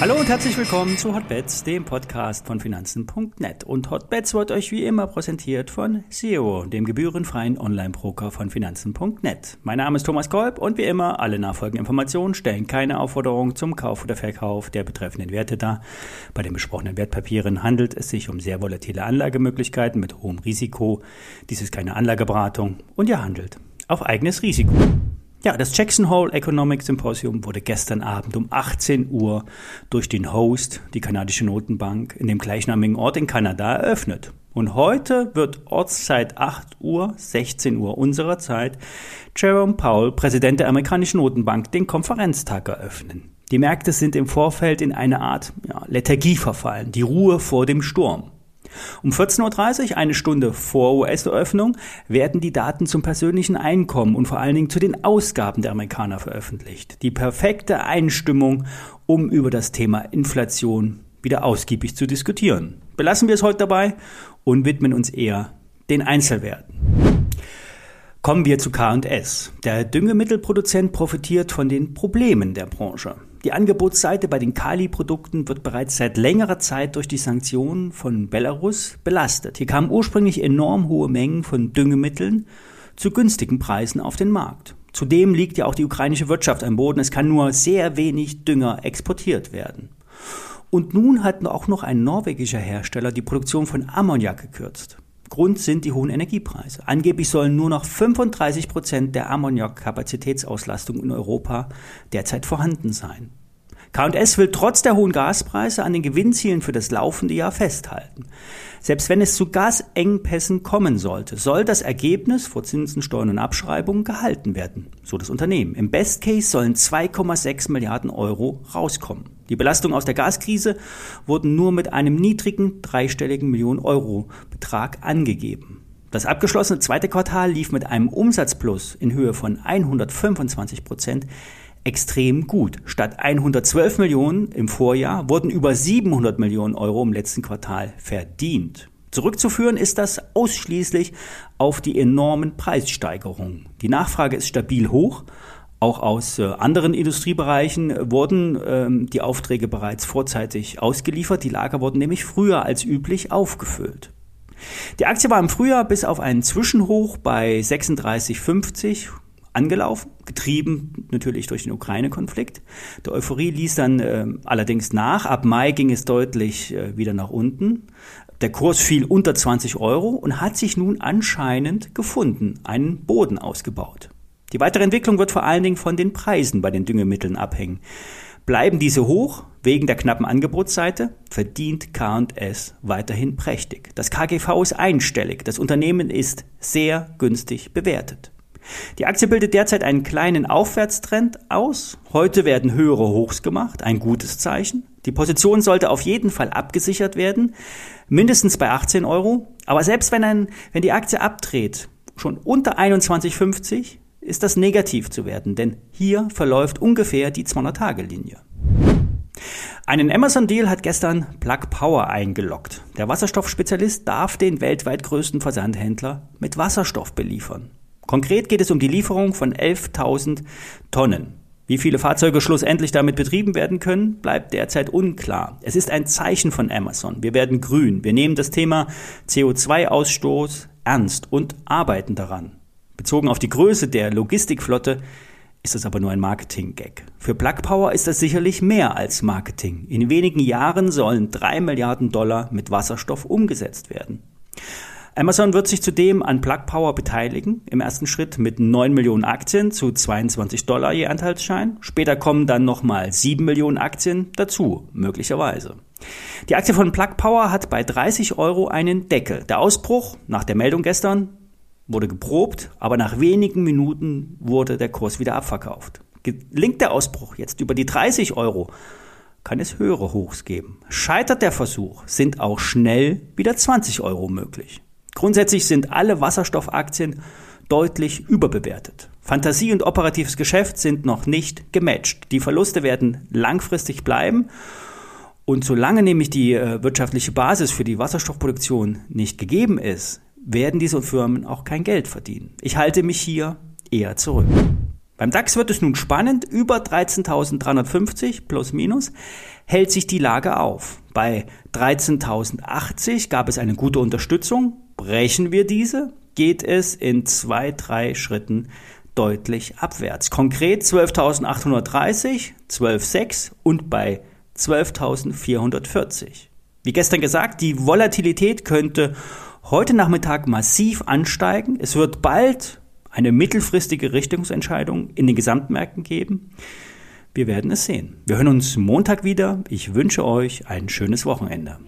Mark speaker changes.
Speaker 1: Hallo und herzlich willkommen zu Hotbets, dem Podcast von Finanzen.net. Und Hotbets wird euch wie immer präsentiert von Zero, dem gebührenfreien Online-Broker von Finanzen.net. Mein Name ist Thomas Kolb und wie immer, alle nachfolgenden Informationen stellen keine Aufforderung zum Kauf oder Verkauf der betreffenden Werte dar. Bei den besprochenen Wertpapieren handelt es sich um sehr volatile Anlagemöglichkeiten mit hohem Risiko. Dies ist keine Anlageberatung und ihr handelt auf eigenes Risiko. Ja, das Jackson Hole Economic Symposium wurde gestern Abend um 18 Uhr durch den Host, die kanadische Notenbank, in dem gleichnamigen Ort in Kanada eröffnet. Und heute wird Ortszeit 8 Uhr, 16 Uhr unserer Zeit, Jerome Powell, Präsident der amerikanischen Notenbank, den Konferenztag eröffnen. Die Märkte sind im Vorfeld in eine Art ja, Lethargie verfallen, die Ruhe vor dem Sturm. Um 14.30 Uhr, eine Stunde vor US-Eröffnung, werden die Daten zum persönlichen Einkommen und vor allen Dingen zu den Ausgaben der Amerikaner veröffentlicht. Die perfekte Einstimmung, um über das Thema Inflation wieder ausgiebig zu diskutieren. Belassen wir es heute dabei und widmen uns eher den Einzelwerten. Kommen wir zu KS. Der Düngemittelproduzent profitiert von den Problemen der Branche. Die Angebotsseite bei den Kali-Produkten wird bereits seit längerer Zeit durch die Sanktionen von Belarus belastet. Hier kamen ursprünglich enorm hohe Mengen von Düngemitteln zu günstigen Preisen auf den Markt. Zudem liegt ja auch die ukrainische Wirtschaft am Boden. Es kann nur sehr wenig Dünger exportiert werden. Und nun hat auch noch ein norwegischer Hersteller die Produktion von Ammoniak gekürzt. Grund sind die hohen Energiepreise. Angeblich sollen nur noch 35 Prozent der Ammoniak-Kapazitätsauslastung in Europa derzeit vorhanden sein. K&S will trotz der hohen Gaspreise an den Gewinnzielen für das laufende Jahr festhalten. Selbst wenn es zu Gasengpässen kommen sollte, soll das Ergebnis vor Zinsen, Steuern und Abschreibungen gehalten werden, so das Unternehmen. Im Best Case sollen 2,6 Milliarden Euro rauskommen. Die Belastungen aus der Gaskrise wurden nur mit einem niedrigen dreistelligen Millionen Euro Betrag angegeben. Das abgeschlossene zweite Quartal lief mit einem Umsatzplus in Höhe von 125 Prozent extrem gut. Statt 112 Millionen im Vorjahr wurden über 700 Millionen Euro im letzten Quartal verdient. Zurückzuführen ist das ausschließlich auf die enormen Preissteigerungen. Die Nachfrage ist stabil hoch. Auch aus äh, anderen Industriebereichen wurden ähm, die Aufträge bereits vorzeitig ausgeliefert. Die Lager wurden nämlich früher als üblich aufgefüllt. Die Aktie war im Frühjahr bis auf einen Zwischenhoch bei 36,50 angelaufen, getrieben natürlich durch den Ukraine-Konflikt. Der Euphorie ließ dann äh, allerdings nach. Ab Mai ging es deutlich äh, wieder nach unten. Der Kurs fiel unter 20 Euro und hat sich nun anscheinend gefunden, einen Boden ausgebaut. Die weitere Entwicklung wird vor allen Dingen von den Preisen bei den Düngemitteln abhängen. Bleiben diese hoch wegen der knappen Angebotsseite, verdient K&S weiterhin prächtig. Das KGV ist einstellig, das Unternehmen ist sehr günstig bewertet. Die Aktie bildet derzeit einen kleinen Aufwärtstrend aus. Heute werden höhere Hochs gemacht, ein gutes Zeichen. Die Position sollte auf jeden Fall abgesichert werden, mindestens bei 18 Euro. Aber selbst wenn, ein, wenn die Aktie abdreht, schon unter 21,50, ist das negativ zu werden, denn hier verläuft ungefähr die 200-Tage-Linie. Einen Amazon-Deal hat gestern Plug Power eingeloggt. Der Wasserstoffspezialist darf den weltweit größten Versandhändler mit Wasserstoff beliefern. Konkret geht es um die Lieferung von 11.000 Tonnen. Wie viele Fahrzeuge schlussendlich damit betrieben werden können, bleibt derzeit unklar. Es ist ein Zeichen von Amazon. Wir werden grün. Wir nehmen das Thema CO2-Ausstoß ernst und arbeiten daran. Bezogen auf die Größe der Logistikflotte ist es aber nur ein Marketing-Gag. Für Plug Power ist das sicherlich mehr als Marketing. In wenigen Jahren sollen drei Milliarden Dollar mit Wasserstoff umgesetzt werden. Amazon wird sich zudem an Plug Power beteiligen, im ersten Schritt mit 9 Millionen Aktien zu 22 Dollar je Anteilsschein. Später kommen dann nochmal 7 Millionen Aktien dazu, möglicherweise. Die Aktie von Plug Power hat bei 30 Euro einen Deckel. Der Ausbruch nach der Meldung gestern wurde geprobt, aber nach wenigen Minuten wurde der Kurs wieder abverkauft. Gelingt der Ausbruch jetzt über die 30 Euro, kann es höhere Hochs geben. Scheitert der Versuch, sind auch schnell wieder 20 Euro möglich. Grundsätzlich sind alle Wasserstoffaktien deutlich überbewertet. Fantasie und operatives Geschäft sind noch nicht gematcht. Die Verluste werden langfristig bleiben. Und solange nämlich die äh, wirtschaftliche Basis für die Wasserstoffproduktion nicht gegeben ist, werden diese Firmen auch kein Geld verdienen. Ich halte mich hier eher zurück. Beim DAX wird es nun spannend, über 13.350 plus minus hält sich die Lage auf. Bei 13.080 gab es eine gute Unterstützung. Brechen wir diese, geht es in zwei, drei Schritten deutlich abwärts. Konkret 12.830, 12.6 und bei 12.440. Wie gestern gesagt, die Volatilität könnte heute Nachmittag massiv ansteigen. Es wird bald eine mittelfristige Richtungsentscheidung in den Gesamtmärkten geben. Wir werden es sehen. Wir hören uns Montag wieder. Ich wünsche euch ein schönes Wochenende.